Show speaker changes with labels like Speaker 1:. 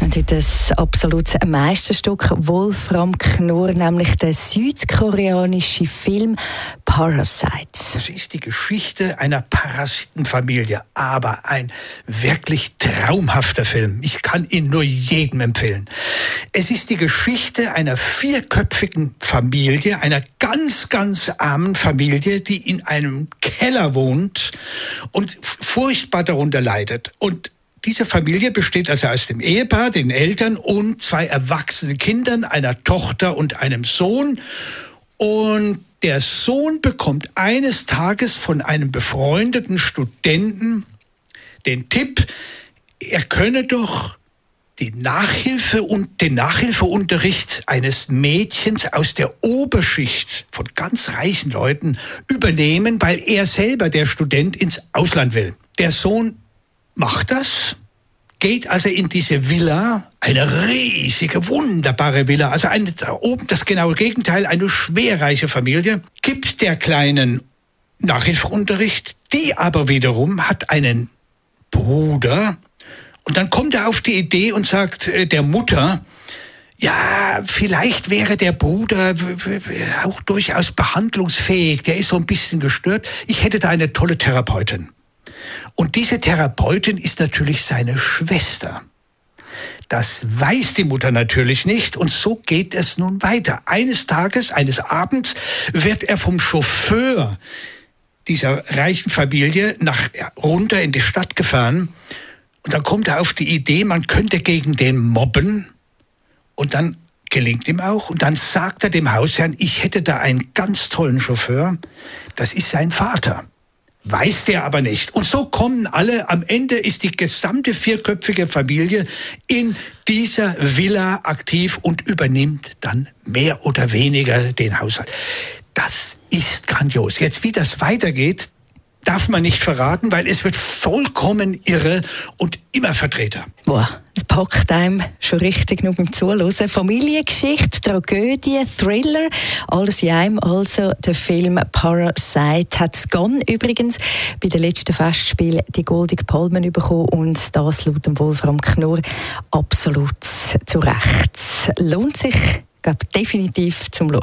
Speaker 1: Und heute das absolute Meisterstück Wolfram Knorr, nämlich der südkoreanische Film Parasite.
Speaker 2: Es ist die Geschichte einer Parasitenfamilie, aber ein wirklich traumhafter Film. Ich kann ihn nur jedem empfehlen. Es ist die Geschichte einer vierköpfigen Familie, einer ganz, ganz armen Familie, die in einem Keller wohnt und furchtbar darunter leidet. Und diese Familie besteht also aus dem Ehepaar, den Eltern und zwei erwachsenen Kindern, einer Tochter und einem Sohn. Und der Sohn bekommt eines Tages von einem befreundeten Studenten den Tipp, er könne doch die Nachhilfe und den Nachhilfeunterricht eines Mädchens aus der Oberschicht von ganz reichen Leuten übernehmen, weil er selber, der Student, ins Ausland will. Der Sohn macht das, geht also in diese Villa, eine riesige, wunderbare Villa, also eine, da oben das genaue Gegenteil, eine schwerreiche Familie, gibt der kleinen Nachhilfeunterricht, die aber wiederum hat einen Bruder, und dann kommt er auf die Idee und sagt äh, der Mutter, ja, vielleicht wäre der Bruder auch durchaus behandlungsfähig, der ist so ein bisschen gestört. Ich hätte da eine tolle Therapeutin. Und diese Therapeutin ist natürlich seine Schwester. Das weiß die Mutter natürlich nicht und so geht es nun weiter. Eines Tages, eines Abends wird er vom Chauffeur dieser reichen Familie nach runter in die Stadt gefahren und dann kommt er auf die Idee, man könnte gegen den mobben und dann gelingt ihm auch und dann sagt er dem Hausherrn, ich hätte da einen ganz tollen Chauffeur, das ist sein Vater weiß der aber nicht. Und so kommen alle, am Ende ist die gesamte vierköpfige Familie in dieser Villa aktiv und übernimmt dann mehr oder weniger den Haushalt. Das ist grandios. Jetzt, wie das weitergeht, darf man nicht verraten, weil es wird vollkommen irre und immer Vertreter.
Speaker 1: Boah, es packt einem schon richtig nur beim Zuhören. Familiengeschichte, Tragödie, Thriller, alles in einem. Also der Film Parasite hat Gunn übrigens bei den letzten Festspielen die Goldige Palmen bekommen und das laut dem Wolfram Knorr absolut zu Recht. Lohnt sich, glaube definitiv zum Schauen.